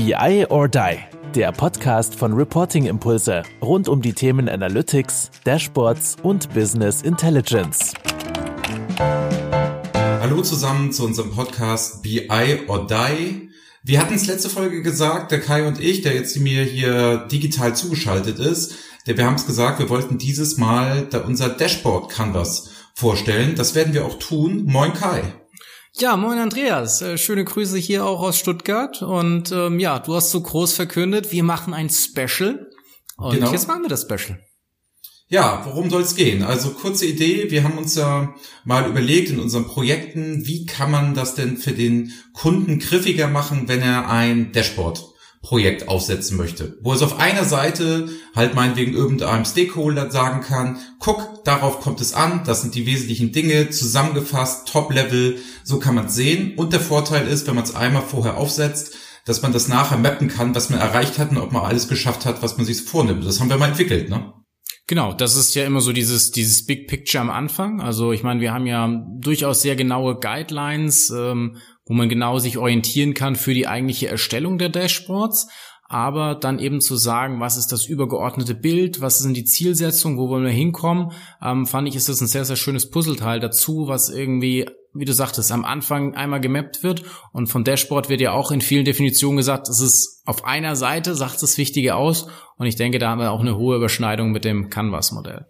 BI or Die, der Podcast von Reporting Impulse rund um die Themen Analytics, Dashboards und Business Intelligence. Hallo zusammen zu unserem Podcast BI or Die. Wir hatten es letzte Folge gesagt, der Kai und ich, der jetzt mir hier digital zugeschaltet ist, der, wir haben es gesagt, wir wollten dieses Mal unser Dashboard Canvas vorstellen. Das werden wir auch tun. Moin Kai. Ja, moin Andreas. Äh, schöne Grüße hier auch aus Stuttgart. Und ähm, ja, du hast so groß verkündet, wir machen ein Special. Und genau. jetzt machen wir das Special. Ja, worum soll es gehen? Also kurze Idee, wir haben uns ja mal überlegt in unseren Projekten, wie kann man das denn für den Kunden griffiger machen, wenn er ein Dashboard Projekt aufsetzen möchte. Wo es auf einer Seite halt meinetwegen irgendeinem Stakeholder sagen kann, guck, darauf kommt es an, das sind die wesentlichen Dinge, zusammengefasst, Top-Level, so kann man es sehen. Und der Vorteil ist, wenn man es einmal vorher aufsetzt, dass man das nachher mappen kann, was man erreicht hat und ob man alles geschafft hat, was man sich vornimmt. Das haben wir mal entwickelt, ne? Genau, das ist ja immer so dieses, dieses Big Picture am Anfang. Also ich meine, wir haben ja durchaus sehr genaue Guidelines, ähm, wo man genau sich orientieren kann für die eigentliche Erstellung der Dashboards, aber dann eben zu sagen, was ist das übergeordnete Bild, was sind die Zielsetzungen, wo wollen wir hinkommen, ähm, fand ich, ist das ein sehr, sehr schönes Puzzleteil dazu, was irgendwie, wie du sagtest, am Anfang einmal gemappt wird und von Dashboard wird ja auch in vielen Definitionen gesagt, es ist auf einer Seite, sagt das Wichtige aus und ich denke, da haben wir auch eine hohe Überschneidung mit dem Canvas-Modell.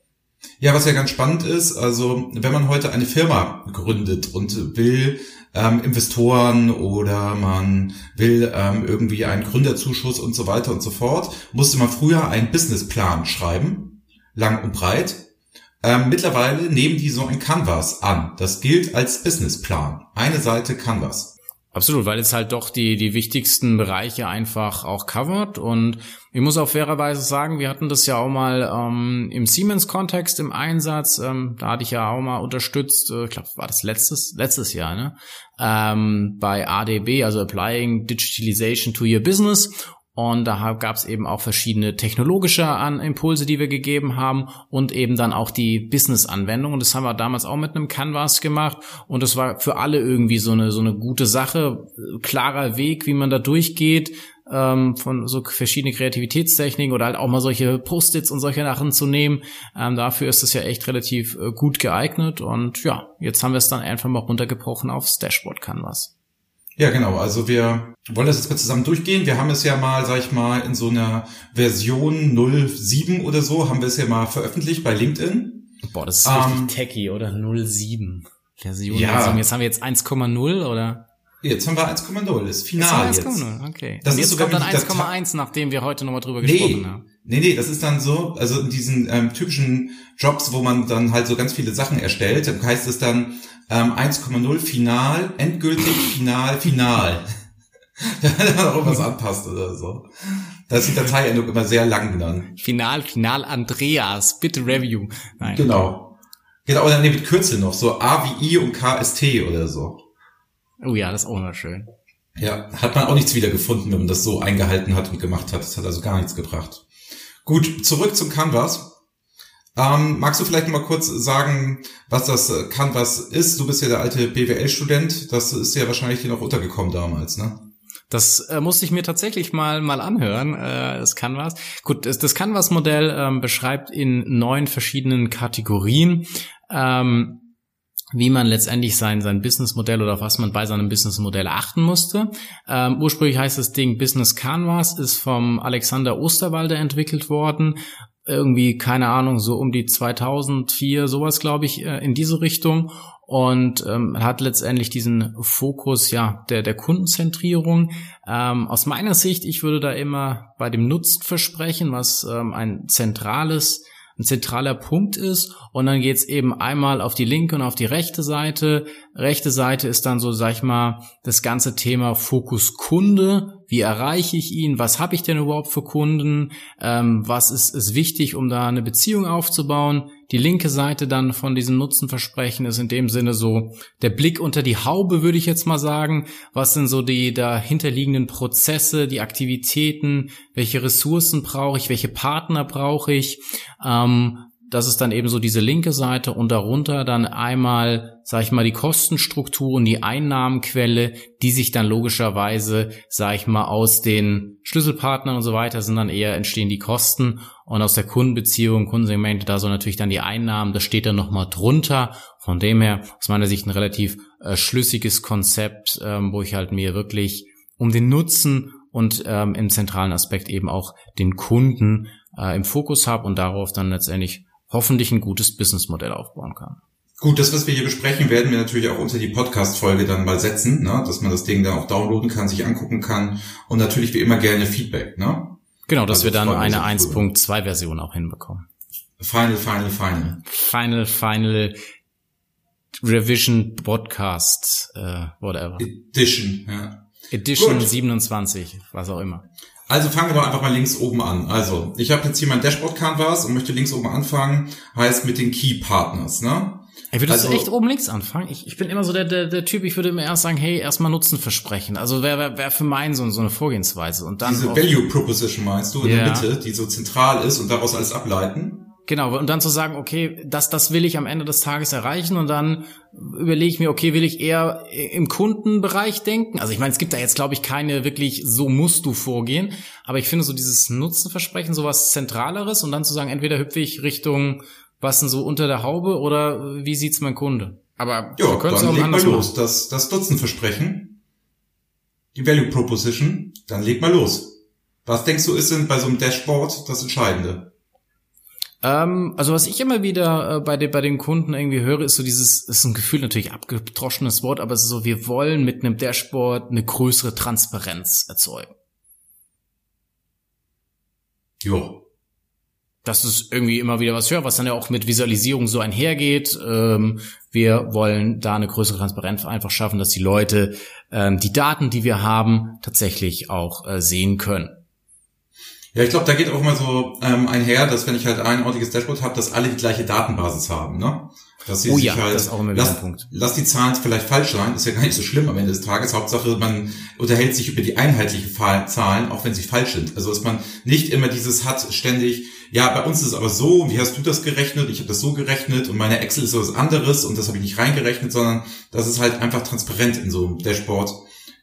Ja, was ja ganz spannend ist, also wenn man heute eine Firma gründet und will ähm, Investoren oder man will ähm, irgendwie einen Gründerzuschuss und so weiter und so fort, musste man früher einen Businessplan schreiben, lang und breit. Ähm, mittlerweile nehmen die so ein Canvas an. Das gilt als Businessplan. Eine Seite Canvas. Absolut, weil es halt doch die, die wichtigsten Bereiche einfach auch covert. Und ich muss auch fairerweise sagen, wir hatten das ja auch mal ähm, im Siemens-Kontext im Einsatz. Ähm, da hatte ich ja auch mal unterstützt, äh, ich glaube, war das letztes, letztes Jahr, ne? Ähm, bei ADB, also Applying Digitalization to Your Business. Und da gab es eben auch verschiedene technologische Impulse, die wir gegeben haben und eben dann auch die Business-Anwendung. Und das haben wir damals auch mit einem Canvas gemacht. Und das war für alle irgendwie so eine, so eine gute Sache, klarer Weg, wie man da durchgeht, ähm, von so verschiedene Kreativitätstechniken oder halt auch mal solche Post-its und solche Sachen zu nehmen. Ähm, dafür ist es ja echt relativ äh, gut geeignet. Und ja, jetzt haben wir es dann einfach mal runtergebrochen aufs Dashboard Canvas. Ja, genau. Also wir wollen das jetzt mal zusammen durchgehen. Wir haben es ja mal, sag ich mal, in so einer Version 07 oder so, haben wir es ja mal veröffentlicht bei LinkedIn. Boah, das ist ähm, richtig techy, oder? 07. Version ja. 07. Jetzt haben wir jetzt 1,0 oder? Jetzt haben wir 1,0, das ist final jetzt. 1,0, okay. Das Und jetzt ist kommt dann 1,1, nachdem wir heute nochmal drüber nee, gesprochen haben. Nee, nee, das ist dann so, also in diesen ähm, typischen Jobs, wo man dann halt so ganz viele Sachen erstellt, heißt es dann ähm, 1,0 final, endgültig, final, final. Wenn man auch was anpasst oder so. Da ist die Dateiendung immer sehr lang dann. Final, final, Andreas, bitte Review. Nein. Genau. Genau, oder nee, mit Kürzel noch, so A wie I und KST oder so. Oh ja, das ist auch immer schön. Ja, hat man auch nichts wiedergefunden, wenn man das so eingehalten hat und gemacht hat. Das hat also gar nichts gebracht. Gut, zurück zum Canvas. Ähm, magst du vielleicht mal kurz sagen, was das äh, Canvas ist? Du bist ja der alte BWL-Student. Das ist ja wahrscheinlich dir noch untergekommen damals, ne? Das äh, musste ich mir tatsächlich mal mal anhören, äh, das Canvas. Gut, das, das Canvas-Modell ähm, beschreibt in neun verschiedenen Kategorien, ähm, wie man letztendlich sein, sein Businessmodell oder auf was man bei seinem Businessmodell achten musste. Ähm, ursprünglich heißt das Ding Business Canvas, ist vom Alexander Osterwalder entwickelt worden irgendwie, keine Ahnung, so um die 2004, sowas glaube ich, äh, in diese Richtung und ähm, hat letztendlich diesen Fokus ja der der Kundenzentrierung. Ähm, aus meiner Sicht, ich würde da immer bei dem Nutzen versprechen, was ähm, ein zentrales ein zentraler Punkt ist. Und dann geht's eben einmal auf die linke und auf die rechte Seite. Rechte Seite ist dann so, sag ich mal, das ganze Thema Fokus Kunde. Wie erreiche ich ihn? Was habe ich denn überhaupt für Kunden? Ähm, was ist, ist wichtig, um da eine Beziehung aufzubauen? Die linke Seite dann von diesem Nutzenversprechen ist in dem Sinne so der Blick unter die Haube, würde ich jetzt mal sagen. Was sind so die dahinterliegenden Prozesse, die Aktivitäten? Welche Ressourcen brauche ich? Welche Partner brauche ich? Ähm, das ist dann eben so diese linke Seite und darunter dann einmal, sag ich mal, die Kostenstruktur und die Einnahmenquelle, die sich dann logischerweise, sag ich mal, aus den Schlüsselpartnern und so weiter sind dann eher entstehen die Kosten und aus der Kundenbeziehung, Kundensegmente, da so natürlich dann die Einnahmen, das steht dann nochmal drunter. Von dem her, aus meiner Sicht ein relativ äh, schlüssiges Konzept, ähm, wo ich halt mir wirklich um den Nutzen und ähm, im zentralen Aspekt eben auch den Kunden äh, im Fokus habe und darauf dann letztendlich hoffentlich ein gutes Businessmodell aufbauen kann. Gut, das, was wir hier besprechen, werden wir natürlich auch unter die Podcast-Folge dann mal setzen, ne? dass man das Ding dann auch downloaden kann, sich angucken kann und natürlich wie immer gerne Feedback. Ne? Genau, dass also wir dann eine 1.2-Version auch hinbekommen. Final, final, final. Final, final Revision Podcast, äh, whatever. Edition, ja. Edition Gut. 27, was auch immer. Also fangen wir doch einfach mal links oben an. Also, ich habe jetzt hier mein Dashboard Canvas und möchte links oben anfangen, heißt mit den Key Partners, ne? Ey, würdest also, du echt oben links anfangen? Ich, ich bin immer so der, der, der Typ, ich würde immer erst sagen, hey, erstmal Nutzen versprechen. Also wer wär, wär für meinen so, so eine Vorgehensweise. Und dann diese Value Proposition meinst du in yeah. der Mitte, die so zentral ist und daraus alles ableiten? Genau, und dann zu sagen, okay, das, das will ich am Ende des Tages erreichen und dann überlege ich mir, okay, will ich eher im Kundenbereich denken? Also ich meine, es gibt da jetzt, glaube ich, keine wirklich, so musst du vorgehen, aber ich finde so dieses Nutzenversprechen, sowas Zentraleres und dann zu sagen, entweder hüpfe ich Richtung, was denn so unter der Haube oder wie sieht's mein Kunde? Aber ja, dann auch leg mal los. Das, das Nutzenversprechen, die Value Proposition, dann leg mal los. Was denkst du ist denn bei so einem Dashboard das Entscheidende? Ähm, also was ich immer wieder äh, bei, den, bei den Kunden irgendwie höre, ist so dieses, ist ein Gefühl natürlich abgedroschenes Wort, aber es ist so, wir wollen mit einem Dashboard eine größere Transparenz erzeugen. Jo. Das ist irgendwie immer wieder was höher, was dann ja auch mit Visualisierung so einhergeht. Ähm, wir wollen da eine größere Transparenz einfach schaffen, dass die Leute ähm, die Daten, die wir haben, tatsächlich auch äh, sehen können. Ja, ich glaube, da geht auch mal so ähm, einher, dass wenn ich halt ein ortiges Dashboard habe, dass alle die gleiche Datenbasis haben, ne? Dass sie oh sich ja, halt, das ist auch immer lass, ein Punkt. Lass die Zahlen vielleicht falsch sein, ist ja gar nicht so schlimm am Ende des Tages. Hauptsache, man unterhält sich über die einheitlichen Zahlen, auch wenn sie falsch sind. Also dass man nicht immer dieses hat ständig, ja, bei uns ist es aber so, wie hast du das gerechnet? Ich habe das so gerechnet und meine Excel ist so was anderes und das habe ich nicht reingerechnet, sondern das ist halt einfach transparent in so einem Dashboard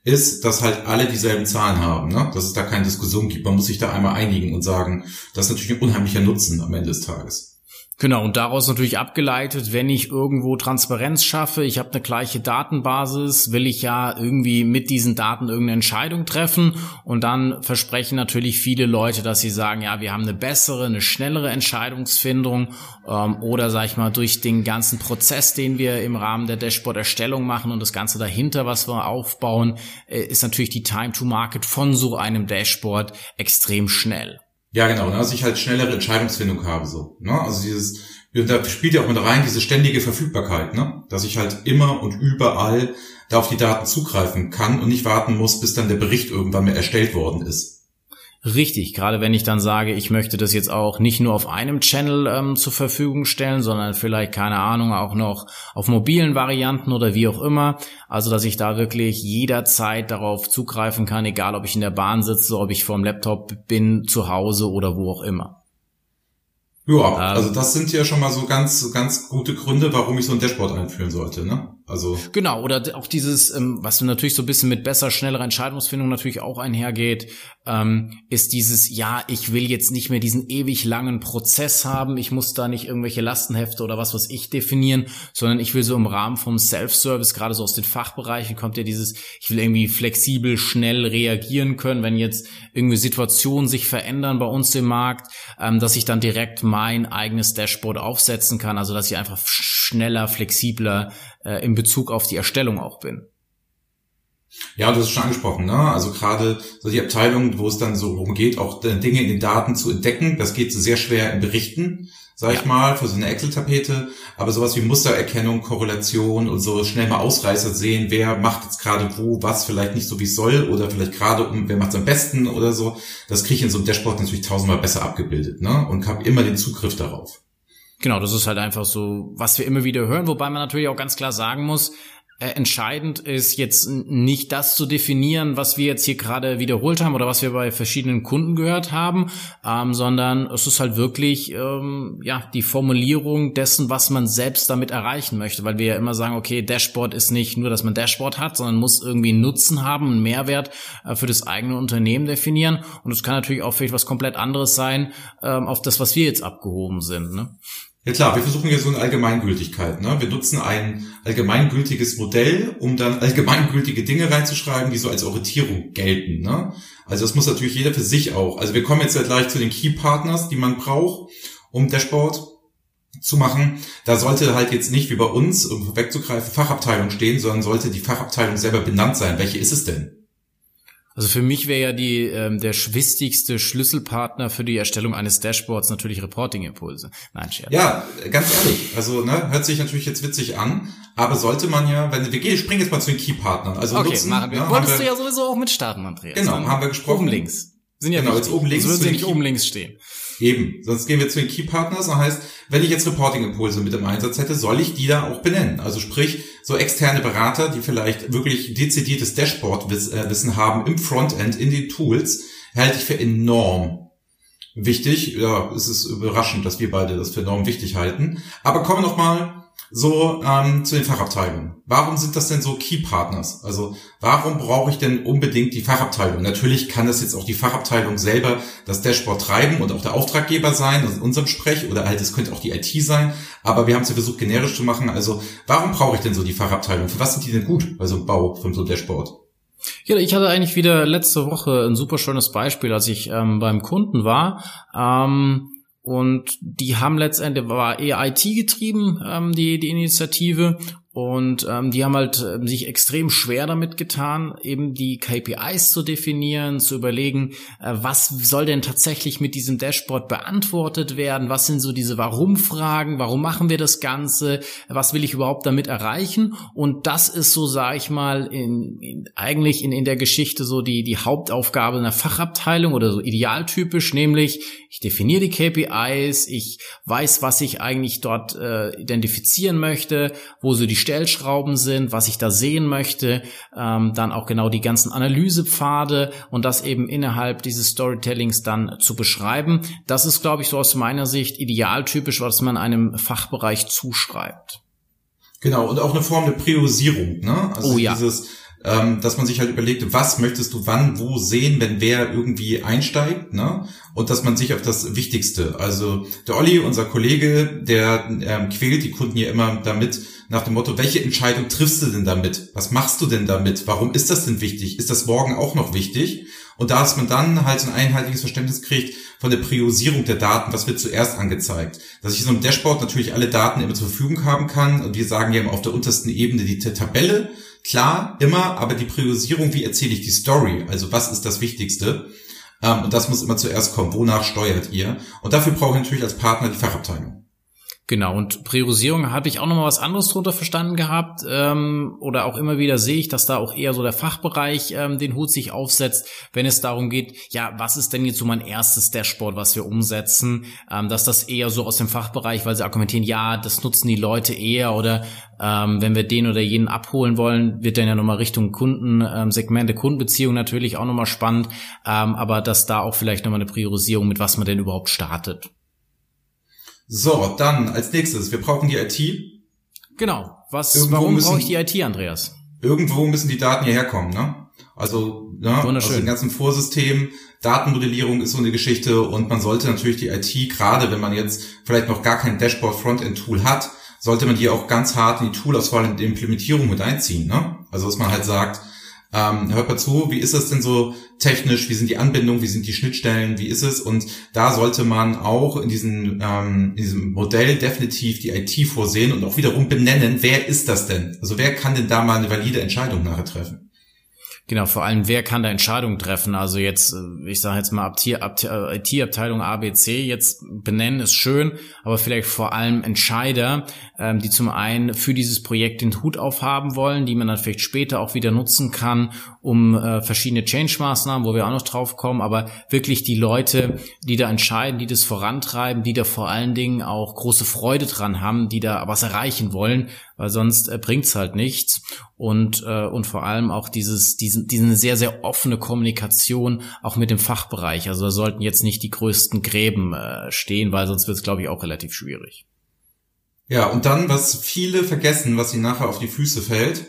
ist, dass halt alle dieselben Zahlen haben, ne? dass es da keine Diskussion gibt. Man muss sich da einmal einigen und sagen, das ist natürlich ein unheimlicher Nutzen am Ende des Tages. Genau, und daraus natürlich abgeleitet, wenn ich irgendwo Transparenz schaffe, ich habe eine gleiche Datenbasis, will ich ja irgendwie mit diesen Daten irgendeine Entscheidung treffen und dann versprechen natürlich viele Leute, dass sie sagen, ja, wir haben eine bessere, eine schnellere Entscheidungsfindung ähm, oder sag ich mal durch den ganzen Prozess, den wir im Rahmen der Dashboard-Erstellung machen und das Ganze dahinter, was wir aufbauen, äh, ist natürlich die Time to Market von so einem Dashboard extrem schnell. Ja, genau, ne? dass ich halt schnellere Entscheidungsfindung habe, so. Ne? Also dieses, da spielt ja auch mit rein diese ständige Verfügbarkeit, ne? Dass ich halt immer und überall da auf die Daten zugreifen kann und nicht warten muss, bis dann der Bericht irgendwann mehr erstellt worden ist. Richtig, gerade wenn ich dann sage, ich möchte das jetzt auch nicht nur auf einem Channel ähm, zur Verfügung stellen, sondern vielleicht, keine Ahnung, auch noch auf mobilen Varianten oder wie auch immer. Also, dass ich da wirklich jederzeit darauf zugreifen kann, egal ob ich in der Bahn sitze, ob ich vorm Laptop bin, zu Hause oder wo auch immer. Ja, ähm, also das sind ja schon mal so ganz, ganz gute Gründe, warum ich so ein Dashboard einführen sollte, ne? Also genau oder auch dieses, ähm, was natürlich so ein bisschen mit besser, schneller Entscheidungsfindung natürlich auch einhergeht, ähm, ist dieses, ja, ich will jetzt nicht mehr diesen ewig langen Prozess haben, ich muss da nicht irgendwelche Lastenhefte oder was was ich definieren, sondern ich will so im Rahmen vom Self-Service, gerade so aus den Fachbereichen kommt ja dieses, ich will irgendwie flexibel, schnell reagieren können, wenn jetzt irgendwie Situationen sich verändern bei uns im Markt, ähm, dass ich dann direkt mein eigenes Dashboard aufsetzen kann, also dass ich einfach schneller, flexibler äh, in Bezug auf die Erstellung auch bin. Ja, du hast es schon angesprochen, ne? Also gerade so die Abteilung, wo es dann so rumgeht, auch Dinge in den Daten zu entdecken, das geht so sehr schwer in Berichten, sag ja. ich mal, für so eine Excel-Tapete. Aber sowas wie Mustererkennung, Korrelation und so schnell mal Ausreißer sehen, wer macht jetzt gerade wo, was vielleicht nicht so wie es soll oder vielleicht gerade um, wer macht es am besten oder so, das kriege ich in so einem Dashboard natürlich tausendmal besser abgebildet, ne? Und habe immer den Zugriff darauf. Genau, das ist halt einfach so, was wir immer wieder hören, wobei man natürlich auch ganz klar sagen muss, entscheidend ist jetzt nicht das zu definieren, was wir jetzt hier gerade wiederholt haben oder was wir bei verschiedenen Kunden gehört haben, ähm, sondern es ist halt wirklich ähm, ja die Formulierung dessen, was man selbst damit erreichen möchte, weil wir ja immer sagen, okay, Dashboard ist nicht nur, dass man Dashboard hat, sondern muss irgendwie einen Nutzen haben, einen Mehrwert äh, für das eigene Unternehmen definieren und es kann natürlich auch vielleicht was komplett anderes sein ähm, auf das, was wir jetzt abgehoben sind. Ne? Ja klar, wir versuchen ja so eine Allgemeingültigkeit. Ne? Wir nutzen ein allgemeingültiges Modell, um dann allgemeingültige Dinge reinzuschreiben, die so als Orientierung gelten. Ne? Also das muss natürlich jeder für sich auch. Also wir kommen jetzt ja gleich zu den Key Partners, die man braucht, um Dashboard zu machen. Da sollte halt jetzt nicht wie bei uns, um wegzugreifen, Fachabteilung stehen, sondern sollte die Fachabteilung selber benannt sein. Welche ist es denn? Also für mich wäre ja die ähm, der wichtigste Schlüsselpartner für die Erstellung eines Dashboards natürlich Reporting-Impulse. Nein, Scherz. Ja, ganz ehrlich. Also ne, hört sich natürlich jetzt witzig an, aber sollte man ja, wenn wir gehen, springen jetzt mal zu den Key-Partnern. Also okay, nutzen, machen wir. Ne, Wolltest wir, du ja sowieso auch mit starten, Andreas. Genau, haben wir gesprochen. Oben links. Sind ja genau, jetzt oben links. Sonst würden sie nicht oben links stehen. Eben, sonst gehen wir zu den Key Partners. Das heißt, wenn ich jetzt Reporting-Impulse mit im Einsatz hätte, soll ich die da auch benennen. Also sprich, so externe Berater, die vielleicht wirklich dezidiertes Dashboard-Wissen haben im Frontend, in den Tools, halte ich für enorm wichtig. Ja, es ist überraschend, dass wir beide das für enorm wichtig halten. Aber kommen wir noch mal so ähm, zu den Fachabteilungen. Warum sind das denn so Key Partners? Also warum brauche ich denn unbedingt die Fachabteilung? Natürlich kann das jetzt auch die Fachabteilung selber das Dashboard treiben und auch der Auftraggeber sein, ist in unserem Sprech, oder halt es könnte auch die IT sein, aber wir haben es ja versucht generisch zu machen. Also warum brauche ich denn so die Fachabteilung? Für was sind die denn gut bei so einem Bau von so einem Dashboard? Ja, ich hatte eigentlich wieder letzte Woche ein super schönes Beispiel, als ich ähm, beim Kunden war. Ähm und die haben letztendlich, war eher IT getrieben, ähm, die, die Initiative. Und ähm, die haben halt äh, sich extrem schwer damit getan, eben die KPIs zu definieren, zu überlegen, äh, was soll denn tatsächlich mit diesem Dashboard beantwortet werden, was sind so diese Warum-Fragen, warum machen wir das Ganze, was will ich überhaupt damit erreichen. Und das ist so, sage ich mal, in, in, eigentlich in, in der Geschichte so die, die Hauptaufgabe einer Fachabteilung oder so idealtypisch, nämlich ich definiere die KPIs, ich weiß, was ich eigentlich dort äh, identifizieren möchte, wo so die Stellschrauben sind, was ich da sehen möchte, ähm, dann auch genau die ganzen Analysepfade und das eben innerhalb dieses Storytellings dann zu beschreiben. Das ist, glaube ich, so aus meiner Sicht idealtypisch, was man einem Fachbereich zuschreibt. Genau, und auch eine Form der Priorisierung, ne? Also oh, ja. dieses, ähm, dass man sich halt überlegt, was möchtest du wann, wo sehen, wenn wer irgendwie einsteigt, ne? Und dass man sich auf das Wichtigste, also der Olli, unser Kollege, der ähm, quält die Kunden ja immer damit, nach dem Motto, welche Entscheidung triffst du denn damit? Was machst du denn damit? Warum ist das denn wichtig? Ist das morgen auch noch wichtig? Und da dass man dann halt ein einheitliches Verständnis kriegt von der Priorisierung der Daten, was wird zuerst angezeigt. Dass ich so einem Dashboard natürlich alle Daten immer zur Verfügung haben kann. Und wir sagen ja immer auf der untersten Ebene die Tabelle. Klar, immer, aber die Priorisierung, wie erzähle ich die Story? Also was ist das Wichtigste? Ähm, und das muss immer zuerst kommen. Wonach steuert ihr? Und dafür brauche ich natürlich als Partner die Fachabteilung. Genau, und Priorisierung habe ich auch nochmal was anderes drunter verstanden gehabt. Ähm, oder auch immer wieder sehe ich, dass da auch eher so der Fachbereich ähm, den Hut sich aufsetzt, wenn es darum geht, ja, was ist denn jetzt so mein erstes Dashboard, was wir umsetzen? Ähm, dass das eher so aus dem Fachbereich, weil sie argumentieren, ja, das nutzen die Leute eher oder ähm, wenn wir den oder jenen abholen wollen, wird dann ja nochmal Richtung Kunden, ähm, Segmente, Kundenbeziehung natürlich auch nochmal spannend. Ähm, aber dass da auch vielleicht nochmal eine Priorisierung mit was man denn überhaupt startet. So, dann als nächstes, wir brauchen die IT. Genau. Was, irgendwo warum müssen, brauche ich die IT, Andreas? Irgendwo müssen die Daten hierher kommen, ne? Also, ne, Wunderschön. aus dem ganzen Vorsystem, Datenmodellierung ist so eine Geschichte und man sollte natürlich die IT, gerade wenn man jetzt vielleicht noch gar kein Dashboard-Frontend-Tool hat, sollte man die auch ganz hart in die Toolauswahl und die Implementierung mit einziehen, ne? Also, dass man halt sagt, ähm, hört mal zu, wie ist das denn so technisch, wie sind die Anbindungen, wie sind die Schnittstellen, wie ist es? Und da sollte man auch in, diesen, ähm, in diesem Modell definitiv die IT vorsehen und auch wiederum benennen, wer ist das denn? Also wer kann denn da mal eine valide Entscheidung nachher treffen? Genau, vor allem, wer kann da Entscheidungen treffen? Also jetzt, äh, ich sage jetzt mal IT-Abteilung ABC, jetzt benennen ist schön, aber vielleicht vor allem Entscheider, ähm, die zum einen für dieses Projekt den Hut aufhaben wollen, die man dann vielleicht später auch wieder nutzen kann, um äh, verschiedene Change-Maßnahmen, wo wir auch noch drauf kommen, aber wirklich die Leute, die da entscheiden, die das vorantreiben, die da vor allen Dingen auch große Freude dran haben, die da was erreichen wollen, weil sonst äh, bringt's halt nichts. Und, äh, und vor allem auch dieses, diesen, diese sehr, sehr offene Kommunikation auch mit dem Fachbereich. Also da sollten jetzt nicht die größten Gräben äh, stehen, weil sonst wird's glaube ich, auch relativ schwierig. Ja, und dann, was viele vergessen, was ihnen nachher auf die Füße fällt,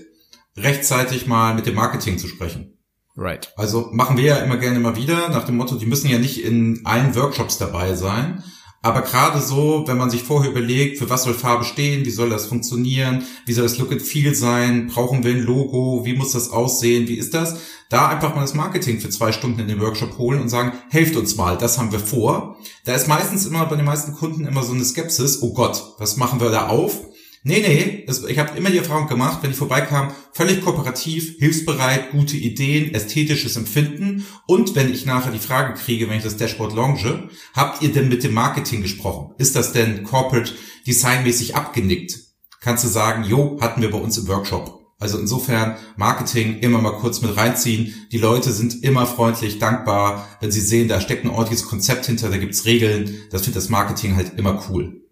rechtzeitig mal mit dem Marketing zu sprechen. Right. Also machen wir ja immer gerne mal wieder nach dem Motto, die müssen ja nicht in allen Workshops dabei sein, aber gerade so, wenn man sich vorher überlegt, für was soll Farbe stehen, wie soll das funktionieren, wie soll das Look and Feel sein, brauchen wir ein Logo, wie muss das aussehen, wie ist das? Da einfach mal das Marketing für zwei Stunden in den Workshop holen und sagen, helft uns mal, das haben wir vor. Da ist meistens immer bei den meisten Kunden immer so eine Skepsis, oh Gott, was machen wir da auf? Nee, nee, das, ich habe immer die Erfahrung gemacht, wenn ich vorbeikam, völlig kooperativ, hilfsbereit, gute Ideen, ästhetisches Empfinden und wenn ich nachher die Frage kriege, wenn ich das Dashboard launche, habt ihr denn mit dem Marketing gesprochen? Ist das denn corporate designmäßig abgenickt? Kannst du sagen, jo, hatten wir bei uns im Workshop. Also insofern Marketing immer mal kurz mit reinziehen. Die Leute sind immer freundlich, dankbar, wenn sie sehen, da steckt ein ordentliches Konzept hinter, da gibt's Regeln. Das findet das Marketing halt immer cool.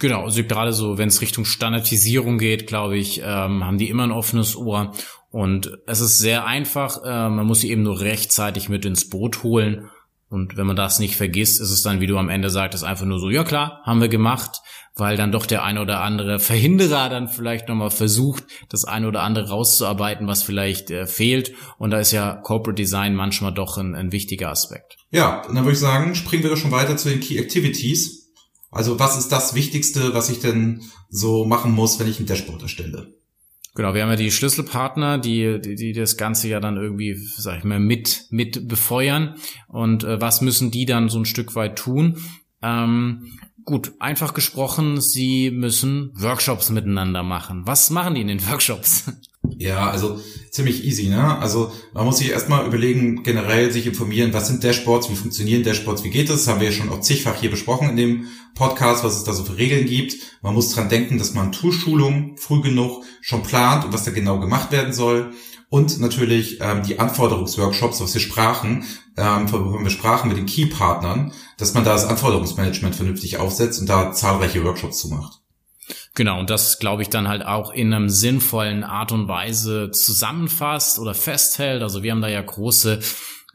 Genau, also gerade so, wenn es Richtung Standardisierung geht, glaube ich, ähm, haben die immer ein offenes Ohr. Und es ist sehr einfach, äh, man muss sie eben nur rechtzeitig mit ins Boot holen. Und wenn man das nicht vergisst, ist es dann, wie du am Ende sagtest, einfach nur so, ja klar, haben wir gemacht, weil dann doch der eine oder andere Verhinderer dann vielleicht nochmal versucht, das eine oder andere rauszuarbeiten, was vielleicht äh, fehlt. Und da ist ja Corporate Design manchmal doch ein, ein wichtiger Aspekt. Ja, dann würde ich sagen, springen wir doch schon weiter zu den Key Activities. Also was ist das Wichtigste, was ich denn so machen muss, wenn ich ein Dashboard erstelle? Genau, wir haben ja die Schlüsselpartner, die, die, die das Ganze ja dann irgendwie, sag ich mal, mit, mit befeuern. Und äh, was müssen die dann so ein Stück weit tun? Ähm, gut, einfach gesprochen, sie müssen Workshops miteinander machen. Was machen die in den Workshops? Ja, also ziemlich easy, ne? Also man muss sich erstmal überlegen, generell sich informieren, was sind Dashboards, wie funktionieren Dashboards, wie geht es? Das haben wir ja schon auch zigfach hier besprochen in dem Podcast, was es da so für Regeln gibt. Man muss dran denken, dass man Toolschulung früh genug schon plant und was da genau gemacht werden soll. Und natürlich ähm, die Anforderungsworkshops, was wir sprachen, ähm, worüber wir sprachen mit den Key-Partnern, dass man da das Anforderungsmanagement vernünftig aufsetzt und da zahlreiche Workshops zu macht. Genau, und das glaube ich dann halt auch in einem sinnvollen Art und Weise zusammenfasst oder festhält. Also wir haben da ja große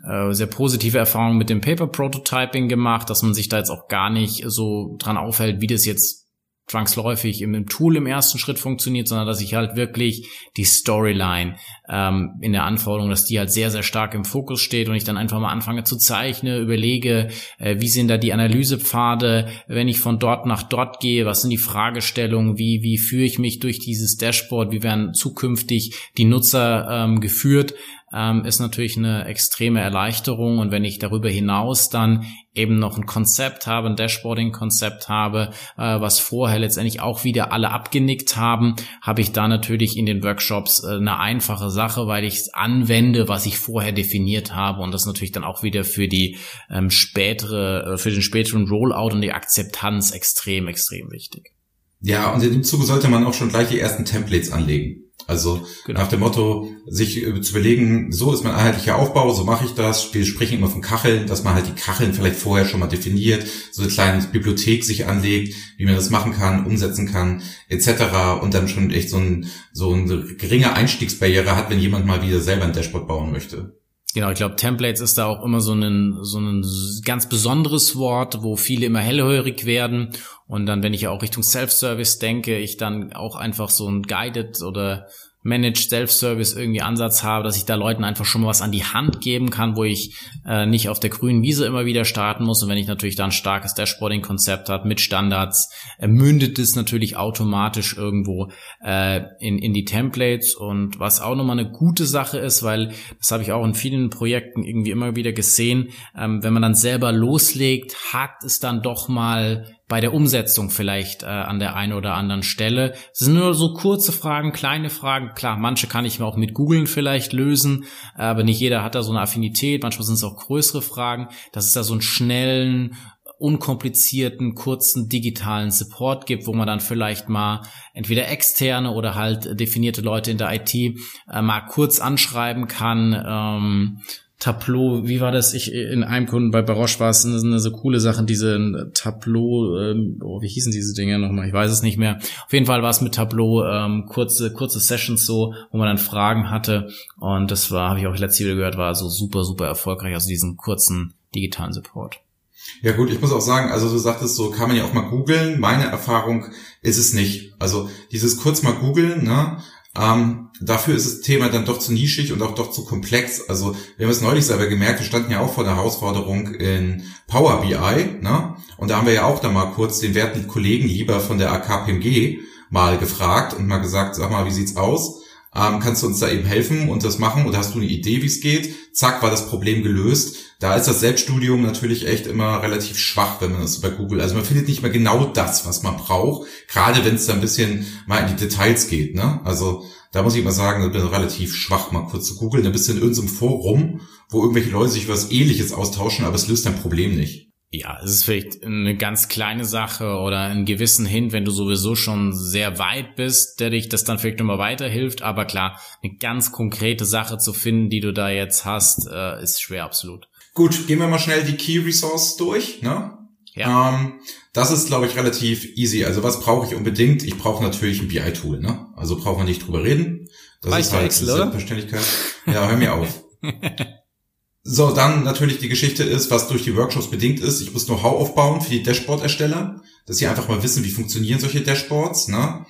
äh, sehr positive Erfahrungen mit dem Paper Prototyping gemacht, dass man sich da jetzt auch gar nicht so dran aufhält, wie das jetzt zwangsläufig im Tool im ersten Schritt funktioniert, sondern dass ich halt wirklich die Storyline ähm, in der Anforderung, dass die halt sehr, sehr stark im Fokus steht und ich dann einfach mal anfange zu zeichnen, überlege, äh, wie sind da die Analysepfade, wenn ich von dort nach dort gehe, was sind die Fragestellungen, wie, wie führe ich mich durch dieses Dashboard, wie werden zukünftig die Nutzer ähm, geführt, ähm, ist natürlich eine extreme Erleichterung. Und wenn ich darüber hinaus dann eben noch ein Konzept habe, ein Dashboarding-Konzept habe, äh, was vorher letztendlich auch wieder alle abgenickt haben, habe ich da natürlich in den Workshops äh, eine einfache Sache, weil ich anwende, was ich vorher definiert habe. Und das natürlich dann auch wieder für die ähm, spätere, äh, für den späteren Rollout und die Akzeptanz extrem, extrem wichtig. Ja, und in dem Zuge sollte man auch schon gleich die ersten Templates anlegen. Also genau. nach dem Motto, sich äh, zu überlegen, so ist mein einheitlicher Aufbau, so mache ich das. Wir sprechen immer von Kacheln, dass man halt die Kacheln vielleicht vorher schon mal definiert, so eine kleine Bibliothek sich anlegt, wie man das machen kann, umsetzen kann, etc. Und dann schon echt so, ein, so eine geringe Einstiegsbarriere hat, wenn jemand mal wieder selber ein Dashboard bauen möchte. Genau, ich glaube, Templates ist da auch immer so ein, so ein ganz besonderes Wort, wo viele immer hellhörig werden. Und dann, wenn ich auch Richtung Self-Service denke, ich dann auch einfach so ein Guided oder Managed Self-Service irgendwie Ansatz habe, dass ich da Leuten einfach schon mal was an die Hand geben kann, wo ich äh, nicht auf der grünen Wiese immer wieder starten muss. Und wenn ich natürlich da ein starkes Dashboarding-Konzept habe mit Standards, äh, mündet es natürlich automatisch irgendwo äh, in, in die Templates. Und was auch nochmal eine gute Sache ist, weil das habe ich auch in vielen Projekten irgendwie immer wieder gesehen, ähm, wenn man dann selber loslegt, hakt es dann doch mal bei der Umsetzung vielleicht äh, an der einen oder anderen Stelle. Es sind nur so kurze Fragen, kleine Fragen. Klar, manche kann ich mir auch mit googeln vielleicht lösen, aber nicht jeder hat da so eine Affinität. Manchmal sind es auch größere Fragen, dass es da so einen schnellen, unkomplizierten, kurzen digitalen Support gibt, wo man dann vielleicht mal entweder externe oder halt definierte Leute in der IT äh, mal kurz anschreiben kann. Ähm, Tableau, wie war das? Ich in einem Kunden bei Baroche war es eine, so coole Sache, diese Tableau, ähm, oh, wie hießen diese Dinge nochmal? Ich weiß es nicht mehr. Auf jeden Fall war es mit Tableau ähm, kurze kurze Sessions so, wo man dann Fragen hatte und das war, habe ich auch letzte Video gehört, war so super super erfolgreich, also diesen kurzen digitalen Support. Ja gut, ich muss auch sagen, also du sagtest so, kann man ja auch mal googeln. Meine Erfahrung ist es nicht. Also dieses kurz mal googeln, ne? Ähm, dafür ist das Thema dann doch zu nischig und auch doch zu komplex. Also wir haben es neulich selber gemerkt, wir standen ja auch vor der Herausforderung in Power BI, ne? Und da haben wir ja auch da mal kurz den werten Kollegen lieber von der AKPMG mal gefragt und mal gesagt, sag mal, wie sieht's aus? Ähm, kannst du uns da eben helfen und das machen oder hast du eine Idee, wie es geht? Zack, war das Problem gelöst. Da ist das Selbststudium natürlich echt immer relativ schwach, wenn man das bei Google, also man findet nicht mehr genau das, was man braucht, gerade wenn es da ein bisschen mal in die Details geht, ne? Also da muss ich immer sagen, da bin ich relativ schwach, mal kurz zu googeln, ein bisschen in irgendeinem Forum, wo irgendwelche Leute sich was ähnliches austauschen, aber es löst dein Problem nicht. Ja, es ist vielleicht eine ganz kleine Sache oder einen gewissen Hint, wenn du sowieso schon sehr weit bist, der dich das dann vielleicht nochmal weiterhilft. Aber klar, eine ganz konkrete Sache zu finden, die du da jetzt hast, äh, ist schwer, absolut. Gut, gehen wir mal schnell die Key Resource durch. Ne? Ja. Ähm, das ist, glaube ich, relativ easy. Also was brauche ich unbedingt? Ich brauche natürlich ein BI-Tool. Ne? Also brauchen wir nicht drüber reden. Das Reicht ist halt Excel, Selbstverständlichkeit. Ja, hör mir auf. So, dann natürlich die Geschichte ist, was durch die Workshops bedingt ist. Ich muss Know-how aufbauen für die Dashboard-Ersteller, dass sie einfach mal wissen, wie funktionieren solche Dashboards. Ne?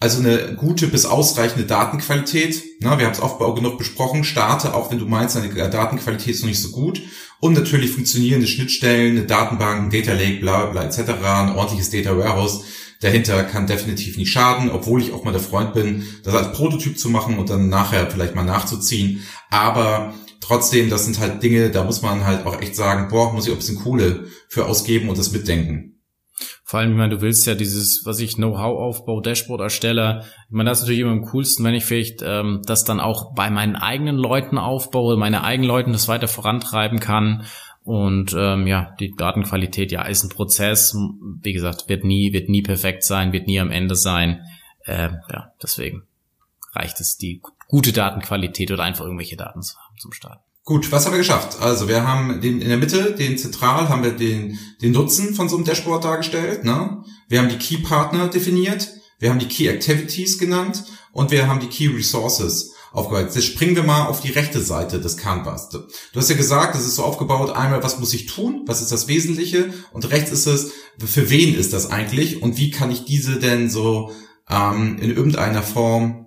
Also eine gute bis ausreichende Datenqualität. Ne? Wir haben es oft genug besprochen. Starte, auch wenn du meinst, deine Datenqualität ist noch nicht so gut. Und natürlich funktionierende Schnittstellen, eine Datenbank, ein Data Lake, bla bla etc., ein ordentliches Data Warehouse dahinter kann definitiv nicht schaden, obwohl ich auch mal der Freund bin, das als Prototyp zu machen und dann nachher vielleicht mal nachzuziehen. Aber trotzdem, das sind halt Dinge, da muss man halt auch echt sagen, boah, muss ich auch ein bisschen Kohle für ausgeben und das mitdenken. Vor allem, ich meine, du willst ja dieses, was ich Know-how-Aufbau, Dashboard erstelle. Ich meine, das ist natürlich immer am coolsten, wenn ich vielleicht ähm, das dann auch bei meinen eigenen Leuten aufbaue, meine eigenen Leuten das weiter vorantreiben kann. Und ähm, ja, die Datenqualität, ja, ist ein Prozess. Wie gesagt, wird nie, wird nie perfekt sein, wird nie am Ende sein. Äh, ja, deswegen reicht es, die gute Datenqualität oder einfach irgendwelche Daten zu haben zum Start. Gut, was haben wir geschafft? Also wir haben den, in der Mitte, den zentral, haben wir den, den Nutzen von so einem Dashboard dargestellt. Ne? Wir haben die Key Partner definiert, wir haben die Key Activities genannt und wir haben die Key Resources aufgebaut. Jetzt springen wir mal auf die rechte Seite des Canvas. Du hast ja gesagt, das ist so aufgebaut, einmal, was muss ich tun, was ist das Wesentliche und rechts ist es, für wen ist das eigentlich und wie kann ich diese denn so ähm, in irgendeiner Form